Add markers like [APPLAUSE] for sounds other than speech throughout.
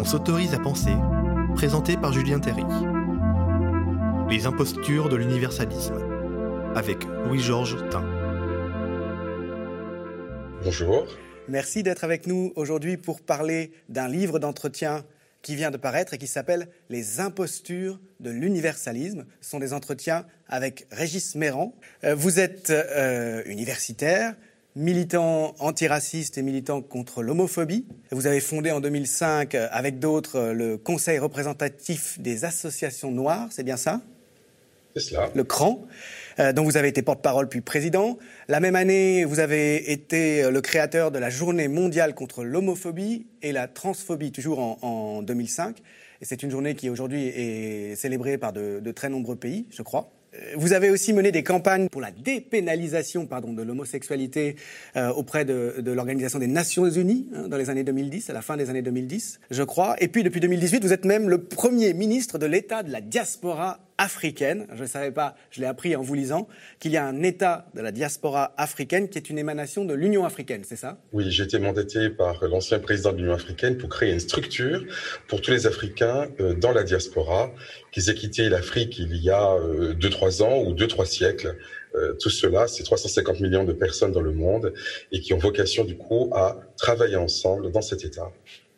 On s'autorise à penser, présenté par Julien Terry. Les impostures de l'universalisme, avec Louis-Georges Tin. Bonjour. Merci d'être avec nous aujourd'hui pour parler d'un livre d'entretien qui vient de paraître et qui s'appelle Les impostures de l'universalisme. Ce sont des entretiens avec Régis Méran. Euh, vous êtes euh, universitaire, militant antiraciste et militant contre l'homophobie. Vous avez fondé en 2005 euh, avec d'autres le Conseil représentatif des associations noires, c'est bien ça? C'est cela. Le CRAN. Euh, dont vous avez été porte-parole puis président. La même année, vous avez été euh, le créateur de la Journée mondiale contre l'homophobie et la transphobie, toujours en, 2005. Et c'est une journée qui aujourd'hui est célébrée par de, très nombreux pays, je crois. Euh, vous avez aussi mené des campagnes pour la dépénalisation pardon, de l'homosexualité auprès de, l'Organisation des Nations Unies hein, dans les années 2010, à la fin des années 2010, je crois. Et puis depuis 2018, vous êtes même le premier ministre de l'État de la diaspora africaine. Je ne savais pas, je l'ai appris en vous lisant, qu'il y a un État de la diaspora africaine qui est une émanation de l'Union africaine, c'est ça? Oui, j'ai été mandaté par l'ancien président de l'Union africaine pour créer une structure pour tous les Africains euh, dans la diaspora, qui aient quitté l'Afrique il y a 2-3 euh, ans ou 2-3 siècles. Euh, tout cela, c'est 350 millions de personnes dans le monde et qui ont vocation du coup à travailler ensemble dans cet État.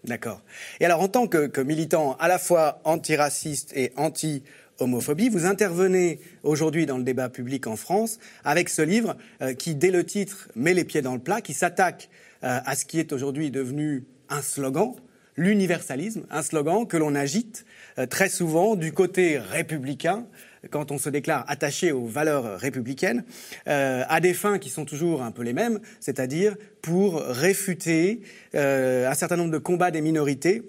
D'accord. Et alors, en tant que, que militant à la fois antiraciste et anti homophobie. Vous intervenez aujourd'hui dans le débat public en France avec ce livre euh, qui, dès le titre, met les pieds dans le plat, qui s'attaque euh, à ce qui est aujourd'hui devenu un slogan, l'universalisme, un slogan que l'on agite euh, très souvent du côté républicain quand on se déclare attaché aux valeurs républicaines, à des fins qui sont toujours un peu les mêmes, c'est-à-dire pour réfuter un certain nombre de combats des minorités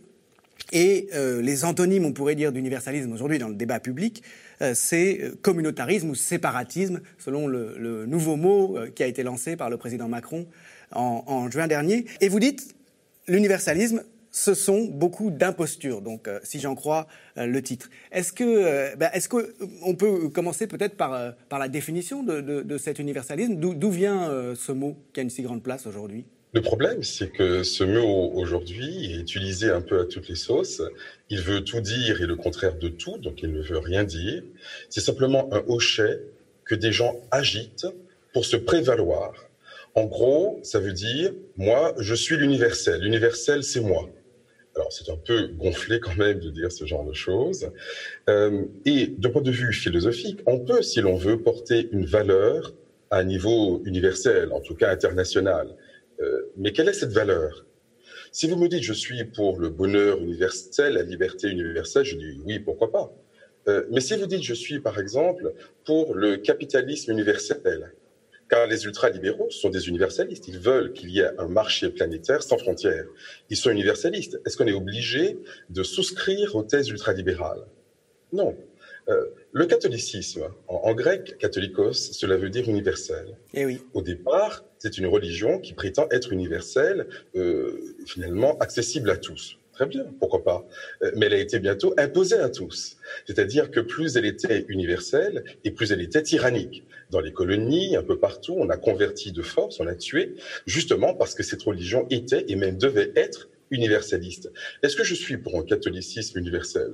et euh, les antonymes, on pourrait dire, d'universalisme aujourd'hui dans le débat public, euh, c'est euh, communautarisme ou séparatisme, selon le, nouveau mot qui a été lancé par le président Macron en, juin dernier. Et vous dites, l'universalisme, ce sont beaucoup d'impostures, donc si j'en crois le titre. Est-ce que, ben, qu'on peut commencer peut-être par, la définition de cet universalisme? D'où vient ce mot qui a une si grande place aujourd'hui? Le problème, c'est que ce mot aujourd'hui est utilisé un peu à toutes les sauces. Il veut tout dire et le contraire de tout, donc il ne veut rien dire. C'est simplement un hochet que des gens agitent pour se prévaloir. En gros, ça veut dire, moi, je suis l'universel. L'universel, c'est moi. Alors, c'est un peu gonflé quand même de dire ce genre de choses. Euh, et de point de vue philosophique, on peut, si l'on veut, porter une valeur à un niveau universel, en tout cas international. Euh, mais quelle est cette valeur? Si vous me dites je suis pour le bonheur universel, la liberté universelle, je dis oui, pourquoi pas. Euh, mais si vous dites je suis par exemple pour le capitalisme universel, car les ultralibéraux sont des universalistes, ils veulent qu'il y ait un marché planétaire sans frontières. Ils sont universalistes. Est-ce qu'on est obligé de souscrire aux thèses ultralibérales? Non. Euh, le catholicisme, en, grec, catholicos, cela veut dire universel. Eh oui. Au départ, c'est une religion qui prétend être universelle, euh, finalement accessible à tous. Très bien, pourquoi pas. Euh, mais elle a été bientôt imposée à tous. C'est-à-dire que plus elle était universelle et plus elle était tyrannique. Dans les colonies, un peu partout, on a converti de force, on a tué, justement parce que cette religion était et même devait être universaliste. Est-ce que je suis pour un catholicisme universel?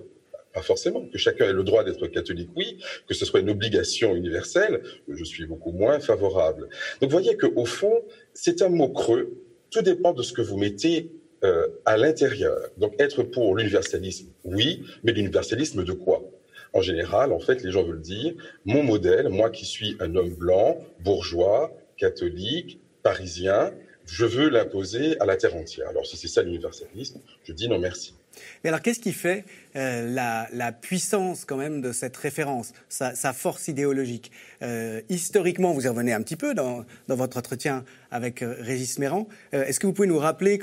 Pas forcément. Que chacun ait le droit d'être catholique, oui. Que ce soit une obligation universelle, je suis beaucoup moins favorable. Donc, voyez qu'au fond, c'est un mot creux. Tout dépend de ce que vous mettez euh, à l'intérieur. Donc, être pour l'universalisme, oui, mais l'universalisme de quoi? En général, en fait, les gens veulent dire, mon modèle, moi qui suis un homme blanc, bourgeois, catholique, parisien, je veux l'imposer à la terre entière. Alors, si c'est ça l'universalisme, je dis non merci. Mais alors, qu'est-ce qui fait euh, la, puissance quand même de cette référence, sa, force idéologique? Euh, Historiquement, vous y revenez un petit peu dans, votre entretien avec euh, Régis Méran. Est-ce que vous pouvez nous rappeler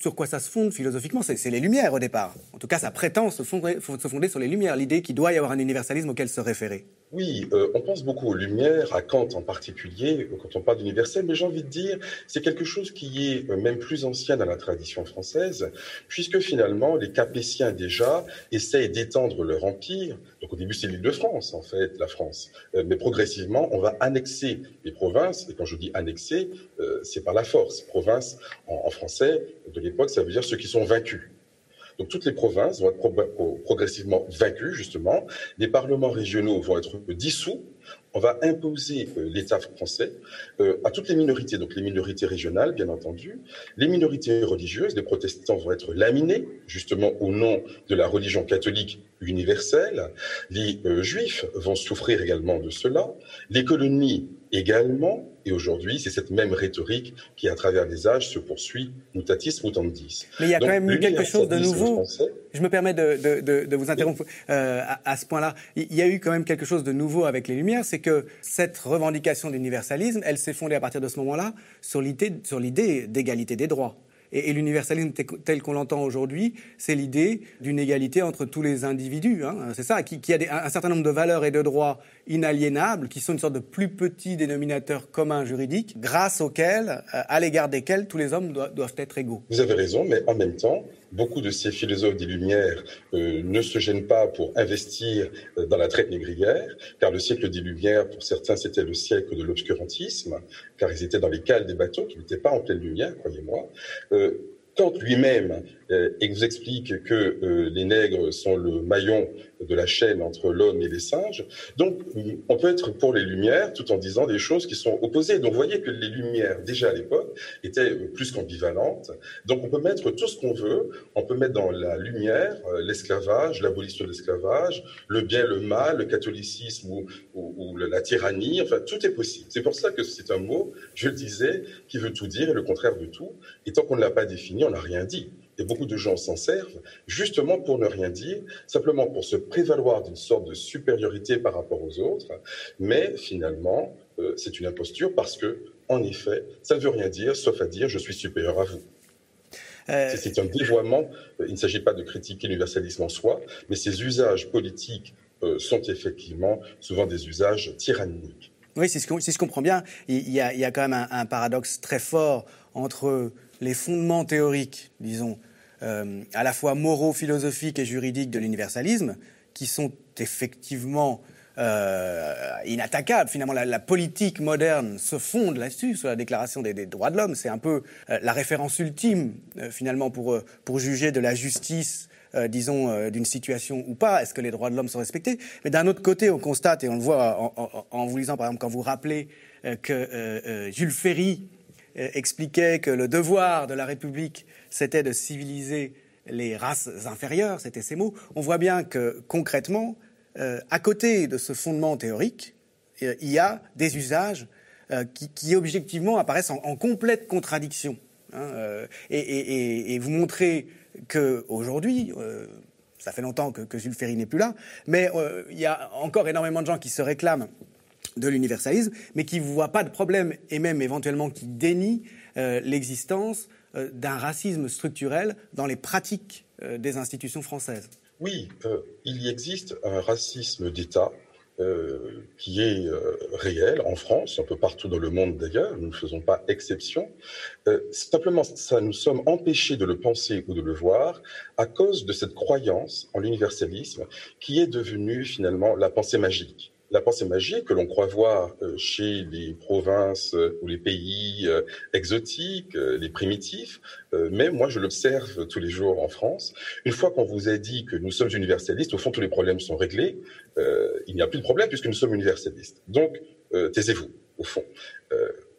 sur quoi ça se fonde philosophiquement? C'est les Lumières au départ. En tout cas, ça prétend se fonder, se fonder sur les Lumières, l'idée qu'il doit y avoir un universalisme auquel se référer. Oui, on pense beaucoup aux Lumières, à Kant en particulier, quand on parle d'universel, mais j'ai envie de dire, c'est quelque chose qui est même plus ancien dans la tradition française, puisque finalement, les Capétiens déjà essayent d'étendre leur empire. Donc au début, c'est l'île de France, en fait, la France. Euh, mais progressivement, on va annexer les provinces. Et quand je dis annexer, euh, c'est par la force. Province, en, français de l'époque, ça veut dire ceux qui sont vaincus. Donc toutes les provinces vont être progressivement vaincues, justement. Les parlements régionaux vont être dissous on va imposer euh, l'État français euh, à toutes les minorités, donc les minorités régionales, bien entendu, les minorités religieuses, les protestants vont être laminés, justement au nom de la religion catholique universelle, les juifs vont souffrir également de cela, les colonies également, et aujourd'hui, c'est cette même rhétorique qui, à travers les âges, se poursuit mutatis mutandis. Mais il y a quand même eu quelque chose de nouveau. Je me permets de, vous interrompre euh, à, ce point-là. Il y a eu quand même quelque chose de nouveau avec les Lumières, c'est que cette revendication d'universalisme, elle s'est fondée à partir de ce moment-là sur l'idée d'égalité des droits. Et, l'universalisme tel qu'on l'entend aujourd'hui, c'est l'idée d'une égalité entre tous les individus. Hein. c'est ça, qui, a un certain nombre de valeurs et de droits inaliénables, qui sont une sorte de plus petit dénominateur commun juridique, grâce auxquels, euh, à l'égard desquels, tous les hommes doivent être égaux. Vous avez raison, mais en même temps, beaucoup de ces philosophes des Lumières euh, ne se gênent pas pour investir euh, dans la traite négrière, car le siècle des Lumières, pour certains, c'était le siècle de l'obscurantisme, car ils étaient dans les cales des bateaux, qui n'étaient pas en pleine lumière, croyez-moi. Euh, Kant lui-même euh, vous explique que euh, les nègres sont le maillon de la chaîne entre l'homme et les singes. Donc, on peut être pour les Lumières tout en disant des choses qui sont opposées. Donc, vous voyez que les Lumières, déjà à l'époque, étaient plus qu'ambivalentes. Donc, on peut mettre tout ce qu'on veut. On peut mettre dans la lumière euh, l'esclavage, l'abolition de l'esclavage, le bien, le mal, le catholicisme ou, ou, la tyrannie. Enfin, tout est possible. C'est pour ça que c'est un mot, je le disais, qui veut tout dire et le contraire de tout. Et tant qu'on ne l'a pas défini, on n'a rien dit et beaucoup de gens s'en servent, justement pour ne rien dire, simplement pour se prévaloir d'une sorte de supériorité par rapport aux autres, mais finalement, euh, c'est une imposture parce que, en effet, ça ne veut rien dire, sauf à dire je suis supérieur à vous. Euh, c'est un dévoiement. Il ne s'agit pas de critiquer l'universalisme en soi, mais ces usages politiques euh, sont effectivement souvent des usages tyranniques. Oui, si je, comprends bien, il y, a, quand même un paradoxe très fort entre les fondements théoriques, disons, euh, à la fois moraux, philosophiques et juridiques de l'universalisme, qui sont effectivement euh, inattaquables. Finalement, la, politique moderne se fonde là-dessus, sur la Déclaration des, droits de l'homme. C'est un peu euh, la référence ultime, finalement, pour, pour juger de la justice disons, d'une situation ou pas, est-ce que les droits de l'homme sont respectés? Mais d'un autre côté, on constate, et on le voit en, vous lisant, par exemple, quand vous rappelez que Jules Ferry expliquait que le devoir de la République, c'était de civiliser les races inférieures, c'était ces mots, on voit bien que concrètement, euh, à côté de ce fondement théorique, euh, il y a des usages qui, objectivement apparaissent en, complète contradiction. Hein, et, vous montrez qu'aujourd'hui, ça fait longtemps que, que Jules Ferry n'est plus là, mais il y a encore énormément de gens qui se réclament de l'universalisme, mais qui ne voit pas de problème et même éventuellement qui dénie euh, l'existence euh, d'un racisme structurel dans les pratiques euh, des institutions françaises. Oui, il y existe un racisme d'État qui est réel en France, un peu partout dans le monde d'ailleurs, nous ne faisons pas exception. simplement, nous sommes empêchés de le penser ou de le voir à cause de cette croyance en l'universalisme qui est devenue finalement la pensée magique la pensée magique que l'on croit voir euh, chez les provinces euh, ou les pays euh, exotiques, les primitifs, mais moi je l'observe tous les jours en France. Une fois qu'on vous a dit que nous sommes universalistes, au fond tous les problèmes sont réglés. il n'y a plus de problème puisque nous sommes universalistes. Donc taisez-vous, au fond.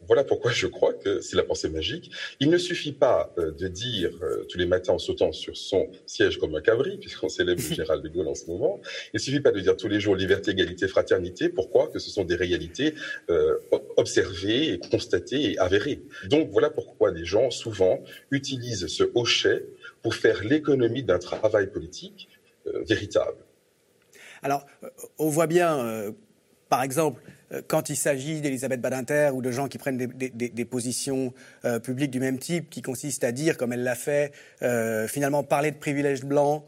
Voilà pourquoi je crois que c'est la pensée magique. Il ne suffit pas euh, de dire euh, tous les matins en sautant sur son siège comme un cabri, [LAUGHS] puisqu'on célèbre général de Gaulle en ce moment. Il ne suffit pas de dire tous les jours liberté, égalité, fraternité. Pourquoi? Que ce sont des réalités euh, observées, constatées et avérées. Donc voilà pourquoi les gens souvent utilisent ce hochet pour faire l'économie d'un travail politique véritable. Alors, on voit bien, par exemple, euh, quand il s'agit d'Elisabeth Badinter ou de gens qui prennent des, positions euh, publiques du même type, qui consistent à dire, comme elle l'a fait, euh, finalement parler de privilèges blancs,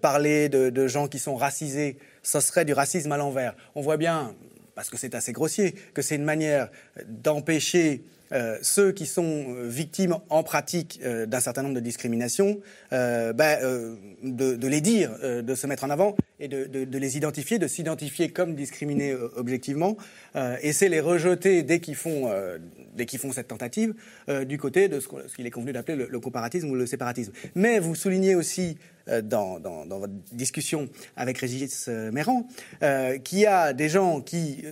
parler de, gens qui sont racisés, ce serait du racisme à l'envers. On voit bien, parce que c'est assez grossier, que c'est une manière d'empêcher euh, ceux qui sont euh, victimes en pratique euh, d'un certain nombre de discriminations, ben, de, les dire, de se mettre en avant et de, les identifier, de s'identifier comme discriminés objectivement, et c'est les rejeter dès qu'ils font, dès qu'ils font cette tentative du côté de ce qu'il est convenu d'appeler le, comparatisme ou le séparatisme. Mais vous soulignez aussi dans, dans, votre discussion avec Régis Méran qu'il y a des gens qui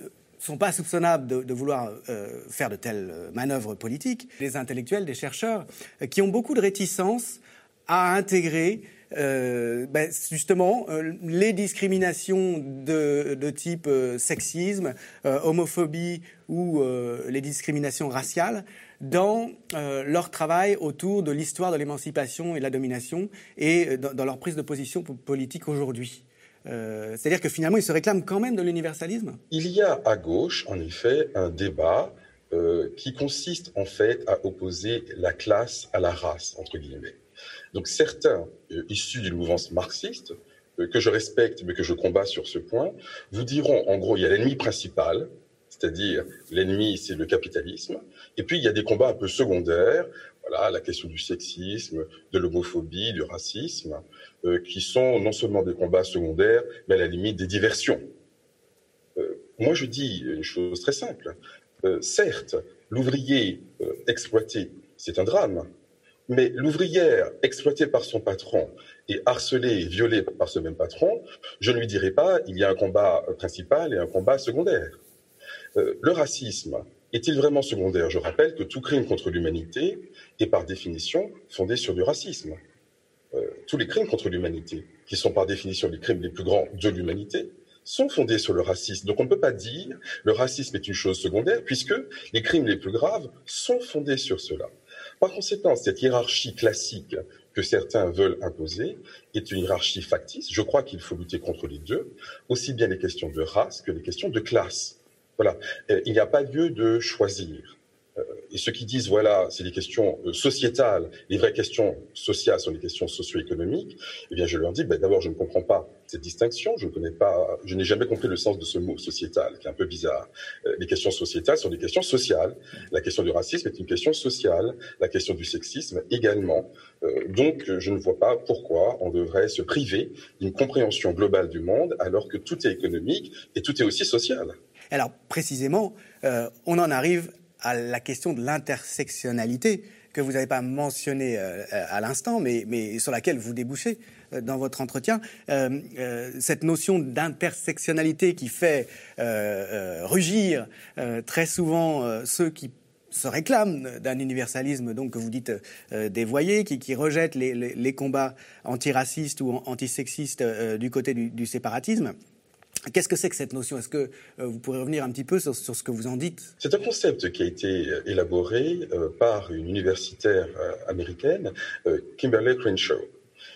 sont pas soupçonnables de, vouloir euh, faire de telles euh, manœuvres politiques, des intellectuels, des chercheurs, euh, qui ont beaucoup de réticence à intégrer ben, justement les discriminations de, type sexisme, homophobie ou les discriminations raciales dans leur travail autour de l'histoire de l'émancipation et de la domination et dans leur prise de position politique aujourd'hui. Euh, c'est-à-dire que finalement, ils se réclament quand même de l'universalisme? Il y a à gauche, en effet, un débat euh, qui consiste en fait à opposer la classe à la race, entre guillemets. Donc certains, euh, issus d'une mouvance marxiste, que je respecte mais que je combats sur ce point, vous diront en gros, il y a l'ennemi principal, c'est-à-dire l'ennemi, c'est le capitalisme, et puis il y a des combats un peu secondaires, voilà, la question du sexisme, de l'homophobie, du racisme, euh, qui sont non seulement des combats secondaires, mais à la limite des diversions. Euh, moi, je dis une chose très simple. Euh, certes, l'ouvrier exploité, c'est un drame, mais l'ouvrière exploitée par son patron et harcelée et violée par ce même patron, je ne lui dirai pas il y a un combat principal et un combat secondaire. le racisme, est-il vraiment secondaire? Je rappelle que tout crime contre l'humanité est par définition fondé sur du racisme. Tous les crimes contre l'humanité, qui sont par définition les crimes les plus grands de l'humanité, sont fondés sur le racisme. Donc on ne peut pas dire le racisme est une chose secondaire, puisque les crimes les plus graves sont fondés sur cela. Par conséquent, cette hiérarchie classique que certains veulent imposer est une hiérarchie factice. Je crois qu'il faut lutter contre les deux, aussi bien les questions de race que les questions de classe. Voilà. Euh, il n'y a pas lieu de choisir. Euh, et ceux qui disent, voilà, c'est des questions euh, sociétales, les vraies questions sociales sont les questions socio-économiques, eh bien, je leur dis, ben, d'abord, je ne comprends pas cette distinction, je ne connais pas, je n'ai jamais compris le sens de ce mot sociétal, qui est un peu bizarre. les questions sociétales sont des questions sociales. La question du racisme est une question sociale, la question du sexisme également. donc, je ne vois pas pourquoi on devrait se priver d'une compréhension globale du monde alors que tout est économique et tout est aussi social. Alors précisément, euh, on en arrive à la question de l'intersectionnalité que vous n'avez pas mentionné euh, à l'instant, mais, sur laquelle vous débouchez euh, dans votre entretien. cette notion d'intersectionnalité qui fait rugir très souvent ceux qui se réclament d'un universalisme donc que vous dites dévoyé, qui, rejette les, combats antiracistes ou antisexistes du côté du séparatisme. Qu'est-ce que c'est que cette notion? Est-ce que euh, vous pourrez revenir un petit peu sur, ce que vous en dites? C'est un concept qui a été euh, élaboré euh, par une universitaire américaine, Kimberly Crenshaw,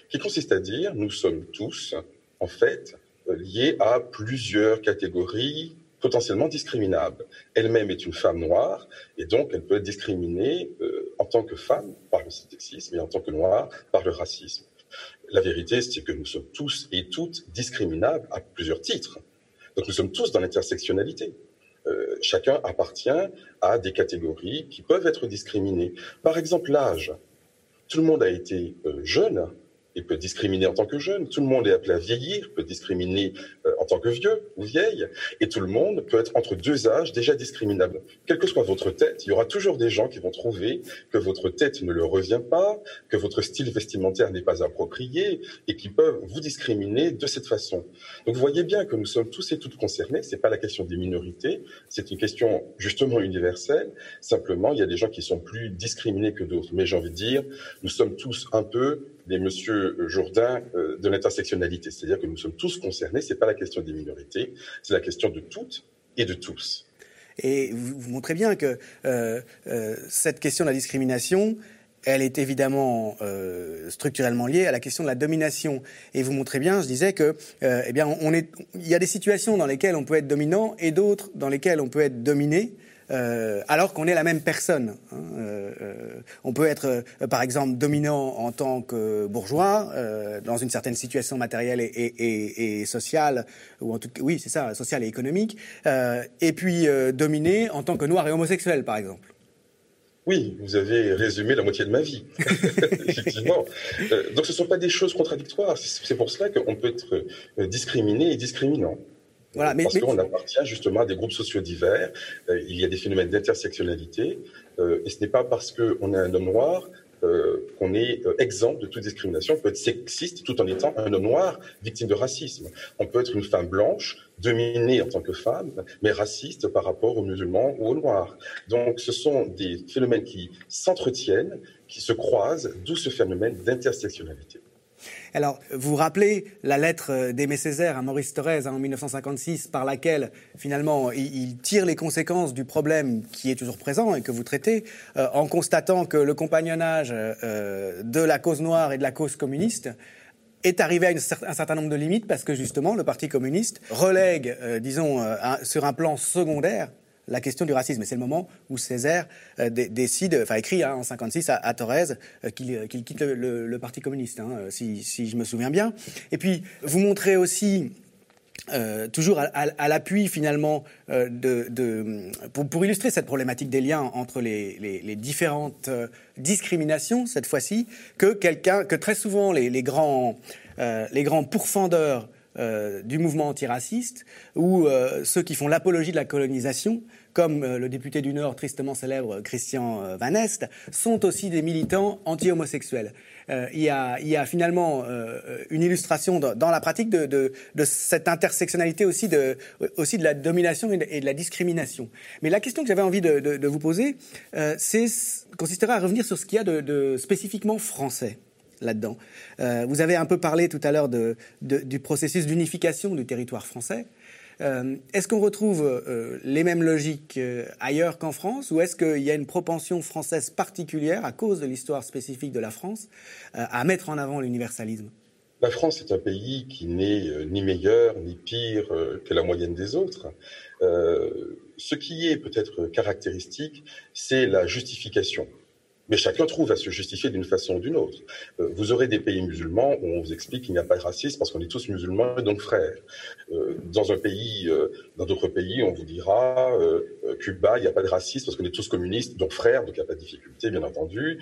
qui consiste à dire nous sommes tous, en fait, liés à plusieurs catégories potentiellement discriminables. Elle-même est une femme noire et donc elle peut être discriminée en tant que femme par le sexisme et en tant que noire par le racisme. La vérité, c'est que nous sommes tous et toutes discriminables à plusieurs titres. Donc nous sommes tous dans l'intersectionnalité. Euh, chacun appartient à des catégories qui peuvent être discriminées. Par exemple, l'âge. Tout le monde a été euh, jeune il peut discriminer en tant que jeune. Tout le monde est appelé à vieillir, peut discriminer euh, en tant que vieux ou vieille. Et tout le monde peut être entre deux âges déjà discriminable. Quelle que soit votre tête, il y aura toujours des gens qui vont trouver que votre tête ne leur revient pas, que votre style vestimentaire n'est pas approprié et qui peuvent vous discriminer de cette façon. Donc vous voyez bien que nous sommes tous et toutes concernés. C'est pas la question des minorités, c'est une question justement universelle. Simplement, il y a des gens qui sont plus discriminés que d'autres. Mais j'ai envie de dire, nous sommes tous un peu des monsieur Jourdain euh, de l'intersectionnalité. C'est-à-dire que nous sommes tous concernés. C'est pas la question des minorités, c'est la question de toutes et de tous. Et vous, montrez bien que euh, euh, cette question de la discrimination, elle est évidemment structurellement liée à la question de la domination. Et vous montrez bien, je disais que, eh bien, on est, il y a des situations dans lesquelles on peut être dominant et d'autres dans lesquelles on peut être dominé. Euh, alors qu'on est la même personne. Hein. Euh, euh, on peut être, par exemple, dominant en tant que bourgeois dans une certaine situation matérielle et, sociale, ou en tout cas, oui, c'est ça, sociale et économique, et puis dominé en tant que noir et homosexuel, par exemple. Oui, vous avez résumé la moitié de ma vie, [LAUGHS] effectivement. Donc ce ne sont pas des choses contradictoires. C'est pour cela qu'on peut être discriminé et discriminant. Voilà, mais, Parce qu'on appartient justement à des groupes sociaux divers. Euh, il y a des phénomènes d'intersectionnalité. et ce n'est pas parce qu'on est un homme noir euh, qu'on est euh, exempt de toute discrimination. On peut être sexiste tout en étant un homme noir victime de racisme. On peut être une femme blanche dominée en tant que femme, mais raciste par rapport aux musulmans ou aux noirs. Donc ce sont des phénomènes qui s'entretiennent, qui se croisent, d'où ce phénomène d'intersectionnalité. Alors, vous vous rappelez la lettre euh, d'Aimé Césaire à Maurice Thorez hein, en 1956, par laquelle, finalement, il, tire les conséquences du problème qui est toujours présent et que vous traitez, euh, en constatant que le compagnonnage euh, de la cause noire et de la cause communiste est arrivé à un certain nombre de limites parce que, justement, le Parti communiste relègue, disons, sur un plan secondaire, la question du racisme. Et c'est le moment où Césaire euh, décide, enfin écrit hein, en 56 à, à Thorez euh, qu'il quitte le, Parti communiste, hein, si, je me souviens bien. Et puis, vous montrez aussi euh, toujours à, l'appui finalement pour, illustrer cette problématique des liens entre les, différentes discriminations cette fois-ci que quelqu'un que très souvent les grands pourfendeurs euh, du mouvement antiraciste ou euh, ceux qui font l'apologie de la colonisation, comme euh, le député du Nord tristement célèbre Christian Van Est, sont aussi des militants anti-homosexuels. Il y, a, finalement une illustration dans, la pratique de, cette intersectionnalité aussi de, la domination et de, la discrimination. Mais la question que j'avais envie de, vous poser, c'est consisterait à revenir sur ce qu'il y a de spécifiquement français là-dedans. Euh, vous avez un peu parlé tout à l'heure du processus d'unification du territoire français. Euh, est-ce qu'on retrouve euh, les mêmes logiques ailleurs qu'en France ou est-ce qu'il y a une propension française particulière à cause de l'histoire spécifique de la France à mettre en avant l'universalisme? La France est un pays qui n'est ni meilleur ni pire que la moyenne des autres. ce qui est peut-être caractéristique, c'est la justification. Mais chacun trouve à se justifier d'une façon ou d'une autre. Euh, vous aurez des pays musulmans où on vous explique qu'il n'y a pas de racisme parce qu'on est tous musulmans et donc frères. Euh, dans un pays, euh, dans d'autres pays, on vous dira Cuba, il n'y a pas de racisme parce qu'on est tous communistes, donc frères, donc il n'y a pas de difficulté, bien entendu.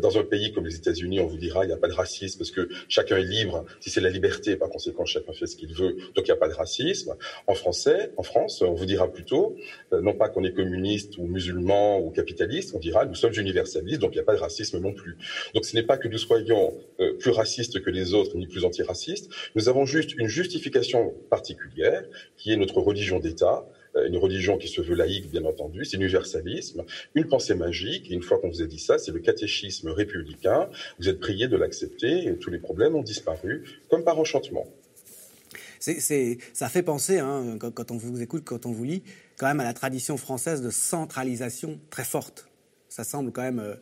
dans un pays comme les États-Unis, on vous dira il n'y a pas de racisme parce que chacun est libre. Si c'est la liberté, par conséquent, chacun fait ce qu'il veut, donc il n'y a pas de racisme. En français, en France, on vous dira plutôt non pas qu'on est communiste ou musulman ou capitaliste, on dira nous sommes universalistes donc il n'y a pas de racisme non plus. Donc ce n'est pas que nous soyons euh, plus racistes que les autres, ni plus antiracistes, nous avons juste une justification particulière, qui est notre religion d'État, euh, une religion qui se veut laïque, bien entendu, c'est l'universalisme, une pensée magique, et une fois qu'on vous a dit ça, c'est le catéchisme républicain, vous êtes prié de l'accepter, et tous les problèmes ont disparu, comme par enchantement. Ça fait penser, hein, quand, on vous écoute, quand on vous lit, quand même à la tradition française de centralisation très forte. Ça semble quand même euh,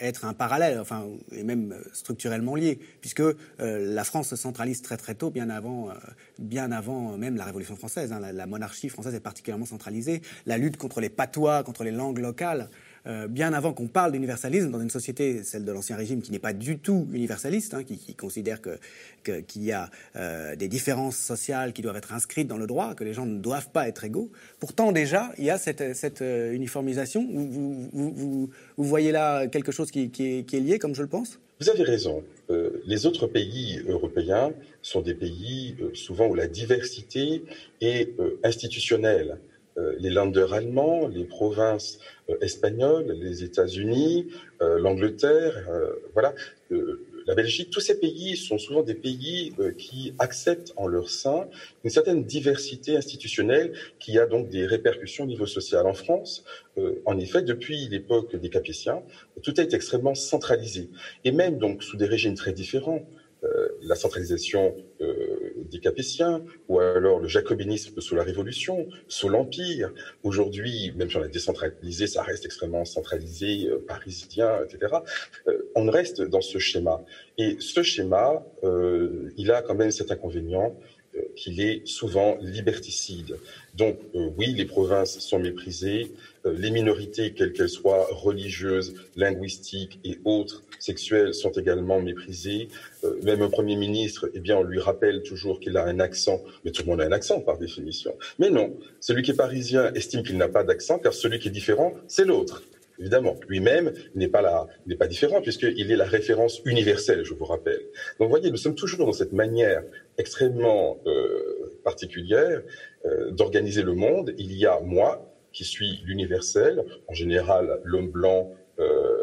être un parallèle, enfin, et même euh, structurellement lié, puisque euh, la France se centralise très très tôt, bien avant, bien avant même la Révolution française. Hein. la, monarchie française est particulièrement centralisée. La lutte contre les patois, contre les langues locales, euh, bien avant qu'on parle d'universalisme dans une société, celle de l'Ancien Régime, qui n'est pas du tout universaliste, hein, qui, considère qu'il y a euh, des différences sociales qui doivent être inscrites dans le droit, que les gens ne doivent pas être égaux. Pourtant, déjà, il y a cette, euh, uniformisation. Vous, voyez là quelque chose qui, est, lié, comme je le pense? Vous avez raison. les autres pays européens sont des pays souvent où la diversité est institutionnelle. Euh, les landers allemands, les provinces euh, espagnoles, les États-Unis, euh, l'Angleterre, voilà, la Belgique, tous ces pays sont souvent des pays qui acceptent en leur sein une certaine diversité institutionnelle qui a donc des répercussions au niveau social. En France, en effet, depuis l'époque des Capétiens, tout été extrêmement centralisé et même donc sous des régimes très différents. La centralisation des Capétiens, ou alors le jacobinisme sous la Révolution, sous l'Empire. Aujourd'hui, même si on a décentralisé, ça reste extrêmement centralisé, euh, parisien, etc. Euh, on reste dans ce schéma. Et ce schéma, euh, il a quand même cet inconvénient qu'il est souvent liberticide. Donc oui, les provinces sont méprisées, les minorités, quelles qu'elles soient, religieuses, linguistiques et autres, sexuelles, sont également méprisées. Euh, même un Premier ministre, eh bien, on lui rappelle toujours qu'il a un accent, mais tout le monde a un accent par définition. Mais non, celui qui est parisien estime qu'il n'a pas d'accent, car celui qui est différent, c'est l'autre. Évidemment, lui-même n'est pas n'est pas différent puisqu'il est la référence universelle, je vous rappelle. Donc, vous voyez, nous sommes toujours dans cette manière extrêmement euh, particulière euh, d'organiser le monde. Il y a moi qui suis l'universel, en général l'homme blanc. Euh,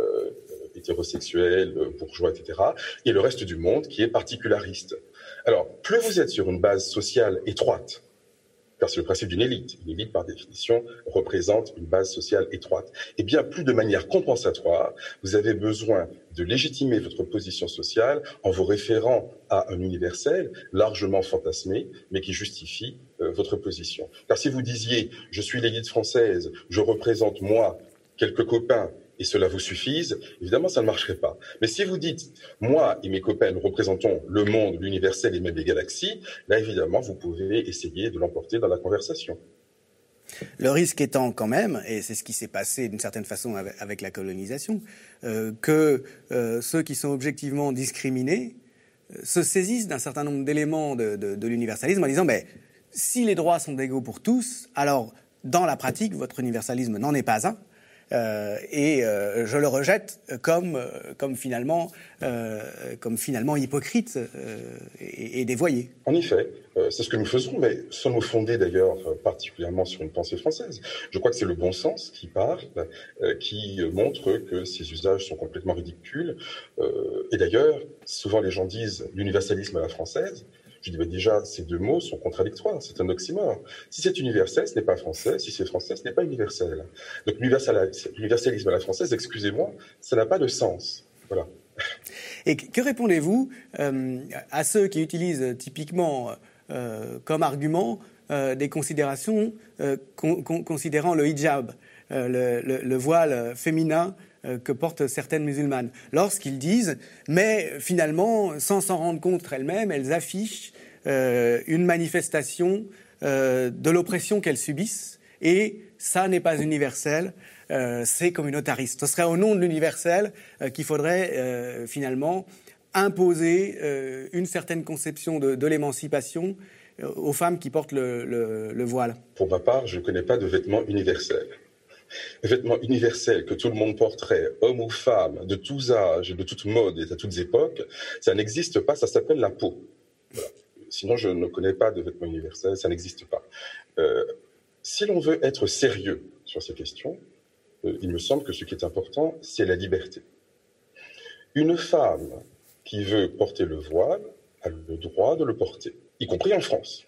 hétérosexuel, bourgeois, etc., et le reste du monde qui est particulariste. Alors, plus vous êtes sur une base sociale étroite, car c'est le principe d'une élite. Une élite, par définition, représente une base sociale étroite. Et bien plus de manière compensatoire, vous avez besoin de légitimer votre position sociale en vous référant à un universel largement fantasmé, mais qui justifie euh, votre position. Car si vous disiez, je suis l'élite française, je représente moi, quelques copains et cela vous suffise, évidemment, ça ne marcherait pas. Mais si vous dites, moi et mes copains, nous représentons le monde, l'universel et même les galaxies, là, évidemment, vous pouvez essayer de l'emporter dans la conversation. Le risque étant quand même, et c'est ce qui s'est passé d'une certaine façon avec, la colonisation, euh, que euh, ceux qui sont objectivement discriminés euh, se saisissent d'un certain nombre d'éléments de, de l'universalisme en disant, mais si les droits sont égaux pour tous, alors dans la pratique, votre universalisme n'en est pas un. Euh, et euh, je le rejette comme, euh, comme, finalement, comme finalement hypocrite et, dévoyé. En effet, c'est ce que nous faisons, mais sommes fondés d'ailleurs particulièrement sur une pensée française. Je crois que c'est le bon sens qui parle, qui montre que ces usages sont complètement ridicules. et d'ailleurs, souvent les gens disent l'universalisme à la française. Je dis bah, déjà, ces deux mots sont contradictoires, c'est un oxymore. Si c'est universel, ce n'est pas français, si c'est français, ce n'est pas universel. Donc l'universalisme à la française, excusez-moi, ça n'a pas de sens. Voilà. Et que répondez-vous euh, à ceux qui utilisent typiquement euh, comme argument euh, des considérations considérant le hijab, le, voile féminin que portent certaines musulmanes, lorsqu'ils disent, mais finalement, sans s'en rendre compte elles-mêmes, elles affichent une manifestation de l'oppression qu'elles subissent, et ça n'est pas universel, euh, c'est communautariste. Ce serait au nom de l'universel euh, qu'il faudrait euh, finalement imposer une certaine conception de, l'émancipation aux femmes qui portent le, voile. Pour ma part, je ne connais pas de vêtements universels. Vêtements universels que tout le monde porterait, homme ou femme, de tous âges, de toutes modes et à toutes époques, ça n'existe pas, ça s'appelle la peau. Sinon, je ne connais pas de vêtements universels, ça n'existe pas. si l'on veut être sérieux sur ces questions, euh, il me semble que ce qui est important, c'est la liberté. Une femme qui veut porter le voile a le droit de le porter, y compris en France,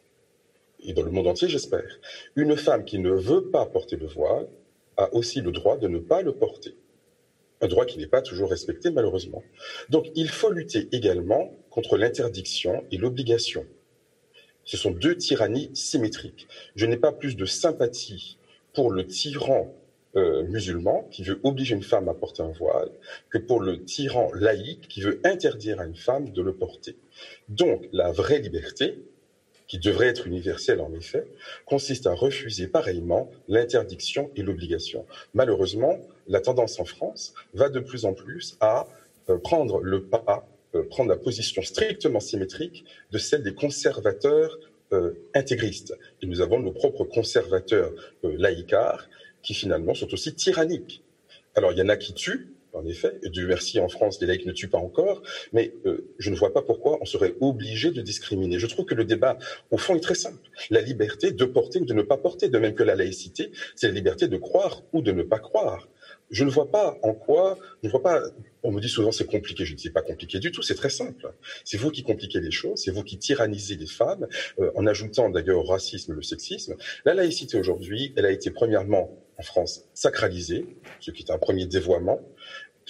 et dans le monde entier, j'espère. Une femme qui ne veut pas porter le voile a aussi le droit de ne pas le porter. Un droit qui n'est pas toujours respecté, malheureusement. Donc, il faut lutter également contre l'interdiction et l'obligation. Ce sont deux tyrannies symétriques. Je n'ai pas plus de sympathie pour le tyran euh, musulman qui veut obliger une femme à porter un voile que pour le tyran laïque qui veut interdire à une femme de le porter. Donc la vraie liberté, qui devrait être universelle en effet, consiste à refuser pareillement l'interdiction et l'obligation. Malheureusement, la tendance en France va de plus en plus à euh, prendre le pas, euh, prendre la position strictement symétrique de celle des conservateurs intégristes. Et nous avons nos propres conservateurs laïcards qui finalement sont aussi tyranniques. Alors il y en a qui tuent, en effet, et Dieu merci en France, les laïcs ne tuent pas encore, mais euh, je ne vois pas pourquoi on serait obligé de discriminer. Je trouve que le débat, au fond, est très simple. La liberté de porter ou de ne pas porter, de même que la laïcité, c'est la liberté de croire ou de ne pas croire je ne vois pas en quoi, je ne vois pas, on me dit souvent c'est compliqué, je ne dis pas compliqué du tout, c'est très simple. C'est vous qui compliquez les choses, c'est vous qui tyrannisez les femmes, euh, en ajoutant d'ailleurs au racisme le sexisme. La laïcité aujourd'hui, elle a été premièrement en France sacralisée, ce qui est un premier dévoiement.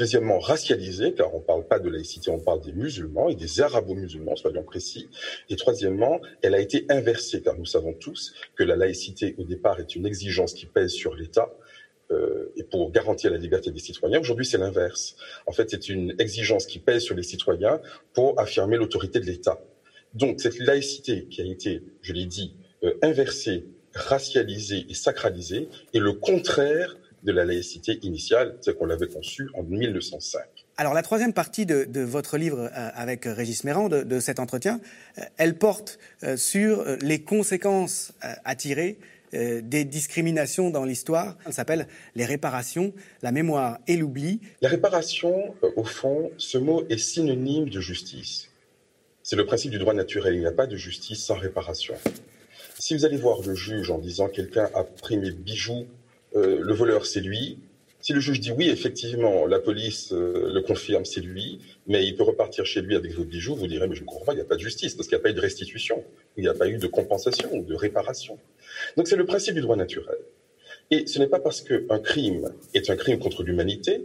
Deuxièmement, racialisée, car on ne parle pas de laïcité, on parle des musulmans et des arabo-musulmans, soyons précis. Et troisièmement, elle a été inversée, car nous savons tous que la laïcité, au départ, est une exigence qui pèse sur l'État, euh, et pour garantir la liberté des citoyens. Aujourd'hui, c'est l'inverse. En fait, c'est une exigence qui pèse sur les citoyens pour affirmer l'autorité de l'État. Donc, cette laïcité qui a été, je l'ai dit, euh, inversée, racialisée et sacralisée est le contraire de la laïcité initiale, telle qu'on l'avait conçue en 1905. Alors la troisième partie de, votre livre euh, avec Régis Mérand, de, de, cet entretien, elle porte sur les conséquences à tirer euh, des discriminations dans l'histoire. Ça s'appelle les réparations, la mémoire et l'oubli. La réparation, euh, au fond, ce mot est synonyme de justice. C'est le principe du droit naturel. Il n'y a pas de justice sans réparation. Si vous allez voir le juge en disant quelqu'un a pris mes bijoux, euh, le voleur c'est lui, si le juge dit oui, effectivement, la police le confirme, c'est lui, mais il peut repartir chez lui avec vos bijoux, vous direz, mais je ne comprends pas, il n'y a pas de justice, parce qu'il n'y a pas eu de restitution, il n'y a pas eu de compensation ou de réparation. Donc c'est le principe du droit naturel. Et ce n'est pas parce qu'un crime est un crime contre l'humanité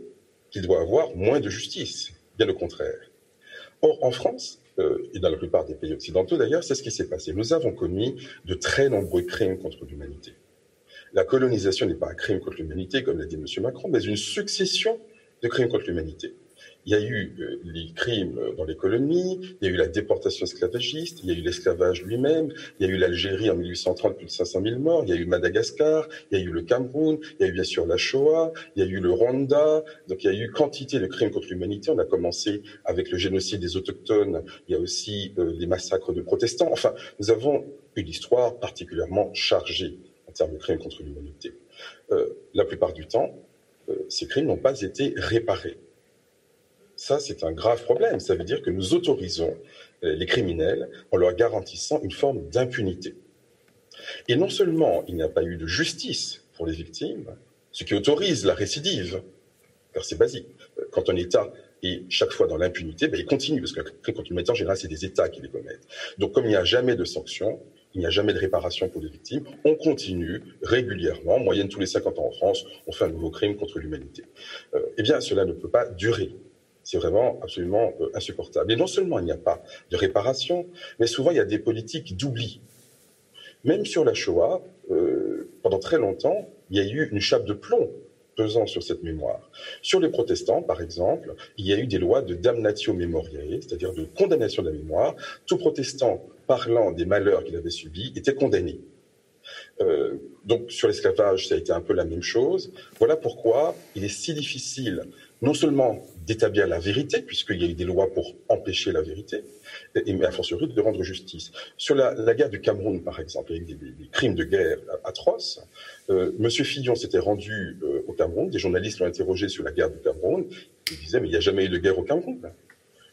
qu'il doit avoir moins de justice, bien au contraire. Or, en France, euh, et dans la plupart des pays occidentaux d'ailleurs, c'est ce qui s'est passé. Nous avons commis de très nombreux crimes contre l'humanité. La colonisation n'est pas un crime contre l'humanité, comme l'a dit M. Macron, mais une succession de crimes contre l'humanité. Il y a eu euh, les crimes dans les colonies, il y a eu la déportation esclavagiste, il y a eu l'esclavage lui-même, il y a eu l'Algérie en 1830, plus de 500 000 morts, il y a eu Madagascar, il y a eu le Cameroun, il y a eu bien sûr la Shoah, il y a eu le Rwanda, donc il y a eu quantité de crimes contre l'humanité. On a commencé avec le génocide des autochtones, il y a aussi euh, les massacres de protestants. Enfin, nous avons une histoire particulièrement chargée en termes de crimes contre l'humanité. Euh, la plupart du temps, ces crimes n'ont pas été réparés. Ça, c'est un grave problème. Ça veut dire que nous autorisons euh, les criminels en leur garantissant une forme d'impunité. Et non seulement il n'y a pas eu de justice pour les victimes, ce qui autorise la récidive, car c'est basique. Euh, quand un État est chaque fois dans l'impunité, ben, il continue, parce que quand il met en général, c'est des États qui les commettent. Donc comme il n'y a jamais de sanctions, il n'y a jamais de réparation pour les victimes, on continue régulièrement, en moyenne tous les 50 ans en France, on fait un nouveau crime contre l'humanité. Euh, eh bien, cela ne peut pas durer. C'est vraiment absolument euh, insupportable. Et non seulement il n'y a pas de réparation, mais souvent il y a des politiques d'oubli. Même sur la Shoah, euh, pendant très longtemps, il y a eu une chape de plomb pesant sur cette mémoire. Sur les protestants, par exemple, il y a eu des lois de damnatio memoriae, c'est-à-dire de condamnation de la mémoire. Tout protestant parlant des malheurs qu'il avait subis était condamné. Euh, donc sur l'esclavage, ça a été un peu la même chose. Voilà pourquoi il est si difficile non seulement d'établir la vérité, puisqu'il y a eu des lois pour empêcher la vérité, et, mais a fortiori de rendre justice. Sur la, guerre du Cameroun, par exemple, avec des, crimes de guerre atroces, euh, Monsieur Fillon s'était rendu euh, au Cameroun, des journalistes l'ont interrogé sur la guerre du Cameroun, il disait mais il n'y a jamais eu de guerre au Cameroun.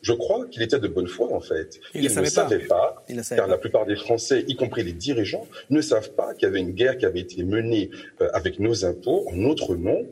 Je crois qu'il était de bonne foi, en fait. Il, ne savait pas, car la plupart des Français, y compris les dirigeants, ne savent pas qu'il y avait une guerre qui avait été menée euh, avec nos impôts, en notre nom,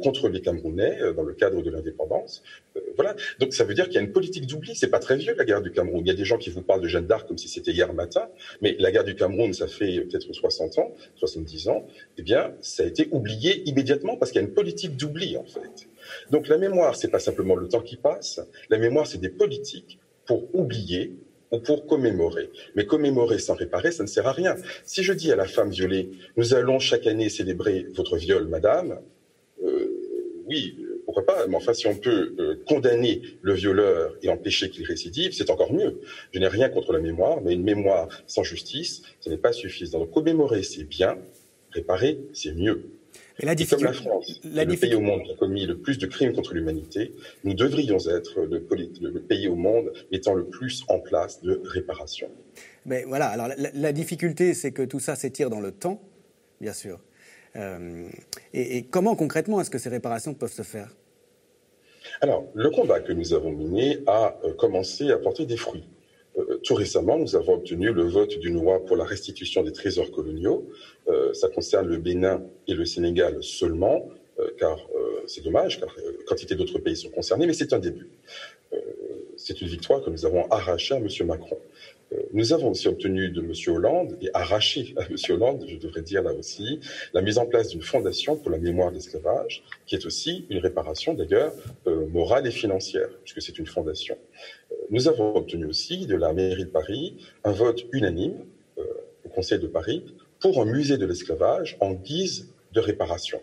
contre les Camerounais euh, dans le cadre de l'indépendance. Euh, voilà. Donc ça veut dire qu'il y a une politique d'oubli. C'est pas très vieux la guerre du Cameroun. Il y a des gens qui vous parlent de Jeanne d'Arc comme si c'était hier matin, mais la guerre du Cameroun, ça fait peut-être 60 ans, 70 ans. Eh bien, ça a été oublié immédiatement parce qu'il y a une politique d'oubli en fait. Donc la mémoire, c'est pas simplement le temps qui passe. La mémoire, c'est des politiques pour oublier ou pour commémorer. Mais commémorer sans réparer, ça ne sert à rien. Si je dis à la femme violée, nous allons chaque année célébrer votre viol, madame, oui, pourquoi pas, mais enfin, si on peut euh, condamner le violeur et empêcher qu'il récidive, c'est encore mieux. Je n'ai rien contre la mémoire, mais une mémoire sans justice, ce n'est pas suffisant. Donc, commémorer, c'est bien, réparer, c'est mieux. Et, la comme la France, la le pays au monde qui a commis le plus de crimes contre l'humanité, nous devrions être le, le, pays au monde étant le plus en place de réparation. Mais voilà, alors la difficulté, c'est que tout ça s'étire dans le temps, bien sûr. Euh, et, comment concrètement est-ce que ces réparations peuvent se faire? Alors, le combat que nous avons mené a euh, commencé à porter des fruits. Euh, tout récemment, nous avons obtenu le vote d'une loi pour la restitution des trésors coloniaux. ça concerne le Bénin et le Sénégal seulement, car c'est dommage, car quantité d'autres pays sont concernés, mais c'est un début. c'est une victoire que nous avons arrachée à M. Macron. Nous avons aussi obtenu de M. Hollande, et arraché à M. Hollande, je devrais dire là aussi, la mise en place d'une fondation pour la mémoire de l'esclavage, qui est aussi une réparation d'ailleurs euh, morale et financière, puisque c'est une fondation. Euh, nous avons obtenu aussi de la mairie de Paris un vote unanime euh, au Conseil de Paris pour un musée de l'esclavage en guise de réparation.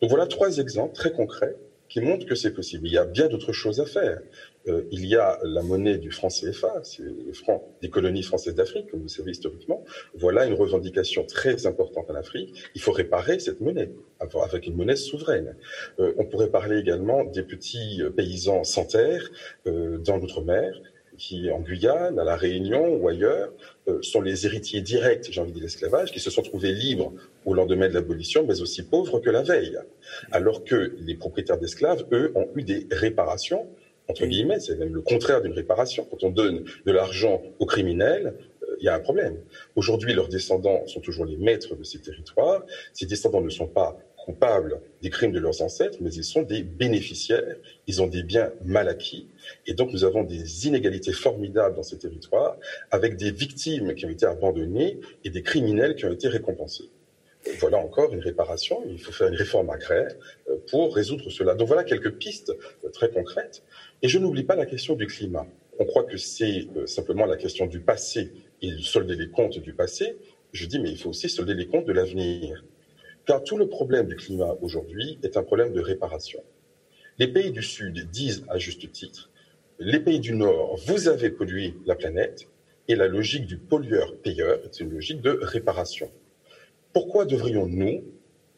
Donc voilà trois exemples très concrets qui montrent que c'est possible. Il y a bien d'autres choses à faire. Euh, il y a la monnaie du franc CFA, c'est le franc des colonies françaises d'Afrique, comme vous savez historiquement. Voilà une revendication très importante en Afrique. Il faut réparer cette monnaie avec une monnaie souveraine. Euh, on pourrait parler également des petits euh, paysans sans terre dans l'outre-mer. qui, en Guyane, à La Réunion ou ailleurs, sont les héritiers directs, j'ai envie de l'esclavage, qui se sont trouvés libres au lendemain de l'abolition, mais aussi pauvres que la veille. Alors que les propriétaires d'esclaves, eux, ont eu des réparations, entre guillemets, c'est même le contraire d'une réparation. Quand on donne de l'argent aux criminels, euh, il y a un problème. Aujourd'hui, leurs descendants sont toujours les maîtres de ces territoires. Ces descendants ne sont pas coupables des crimes de leurs ancêtres, mais ils sont des bénéficiaires, ils ont des biens mal acquis, et donc nous avons des inégalités formidables dans ces territoires, avec des victimes qui ont été abandonnées et des criminels qui ont été récompensés. voilà encore une réparation, il faut faire une réforme agraire euh, pour résoudre cela. Donc voilà quelques pistes euh, très concrètes. Et je n'oublie pas la question du climat. On croit que c'est euh, simplement la question du passé et solder les comptes du passé. Je dis, mais il faut aussi solder les comptes de l'avenir. Car tout le problème du climat aujourd'hui est un problème de réparation. Les pays du Sud disent à juste titre, les pays du Nord, vous avez pollué la planète, et la logique du pollueur-payeur est une logique de réparation. Pourquoi devrions-nous,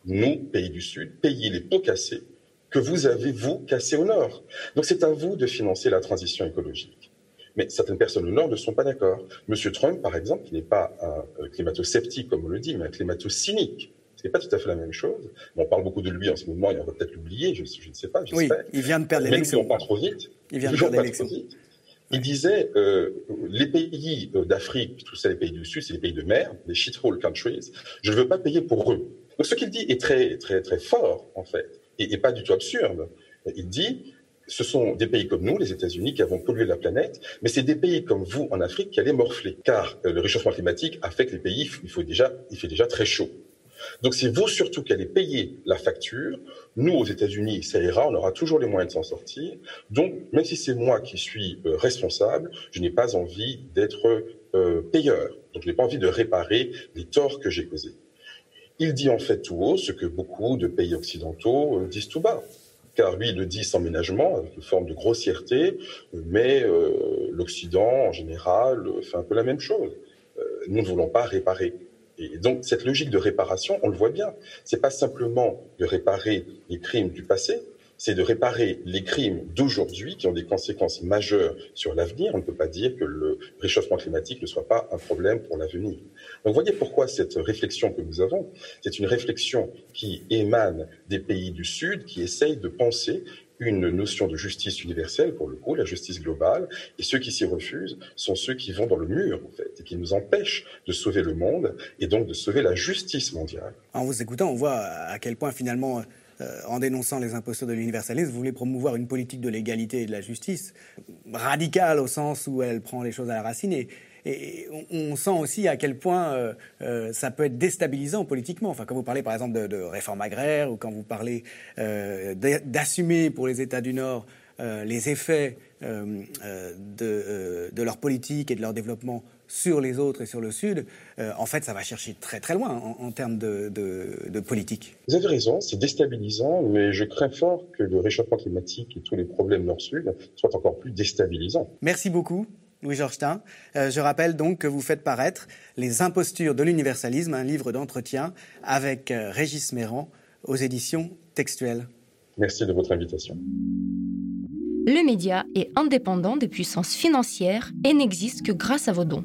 nous, pays du Sud, payer les pots cassés que vous avez, vous, cassés au Nord Donc c'est à vous de financer la transition écologique. Mais certaines personnes au Nord ne sont pas d'accord. Monsieur Trump, par exemple, qui n'est pas un climato-sceptique, comme on le dit, mais un climato-cynique, ce n'est pas tout à fait la même chose. on parle beaucoup de lui en ce moment, il on va peut-être l'oublier, je, ne sais pas, Oui, il vient de perdre l'élection. pas trop vite. Il vient de perdre l'élection. Il disait, euh, les pays euh, d'Afrique, tout ça, les pays du Sud, c'est les pays de mer, les shithole countries, je ne veux pas payer pour eux. Donc ce qu'il dit est très, très, très fort, en fait, et, pas du tout absurde. Il dit, ce sont des pays comme nous, les États-Unis, qui avons pollué la planète, mais c'est des pays comme vous en Afrique qui allaient morfler, car euh, le réchauffement climatique a fait que les pays, il, faut déjà, il fait déjà très chaud. Donc c'est vous surtout qui allez payer la facture. Nous, aux États-Unis, ça ira, on aura toujours les moyens de s'en sortir. Donc, même si c'est moi qui suis euh, responsable, je n'ai pas envie d'être euh, payeur. Donc, je n'ai pas envie de réparer les torts que j'ai causés. Il dit en fait tout haut ce que beaucoup de pays occidentaux euh, disent tout bas. Car lui, il le dit sans ménagement, avec une forme de grossièreté, mais l'Occident, en général, fait un peu la même chose. nous ne voulons pas réparer. Et donc, cette logique de réparation, on le voit bien. C'est pas simplement de réparer les crimes du passé, c'est de réparer les crimes d'aujourd'hui qui ont des conséquences majeures sur l'avenir. On ne peut pas dire que le réchauffement climatique ne soit pas un problème pour l'avenir. Donc, voyez pourquoi cette réflexion que nous avons, c'est une réflexion qui émane des pays du Sud, qui essayent de penser une notion de justice universelle, pour le coup, la justice globale, et ceux qui s'y refusent sont ceux qui vont dans le mur, en fait, et qui nous empêchent de sauver le monde, et donc de sauver la justice mondiale. En vous écoutant, on voit à quel point, finalement, euh, en dénonçant les imposteurs de l'universalisme, vous voulez promouvoir une politique de l'égalité et de la justice radicale au sens où elle prend les choses à la racine et, on, sent aussi à quel point euh, euh, ça peut être déstabilisant politiquement. Enfin, quand vous parlez par exemple de, réforme agraire ou quand vous parlez euh, d'assumer pour les États du Nord les effets de, de, leur politique et de leur développement sur les autres et sur le Sud, en fait, ça va chercher très très loin en, en termes de, de, politique. Vous avez raison, c'est déstabilisant, mais je crains fort que le réchauffement climatique et tous les problèmes Nord-Sud soient encore plus déstabilisants. Merci beaucoup. Louis-Georges Stein. Euh, je rappelle donc que vous faites paraître Les impostures de l'universalisme, un livre d'entretien avec euh, Régis Méran aux éditions textuelles. Merci de votre invitation. Le média est indépendant des puissances financières et n'existe que grâce à vos dons.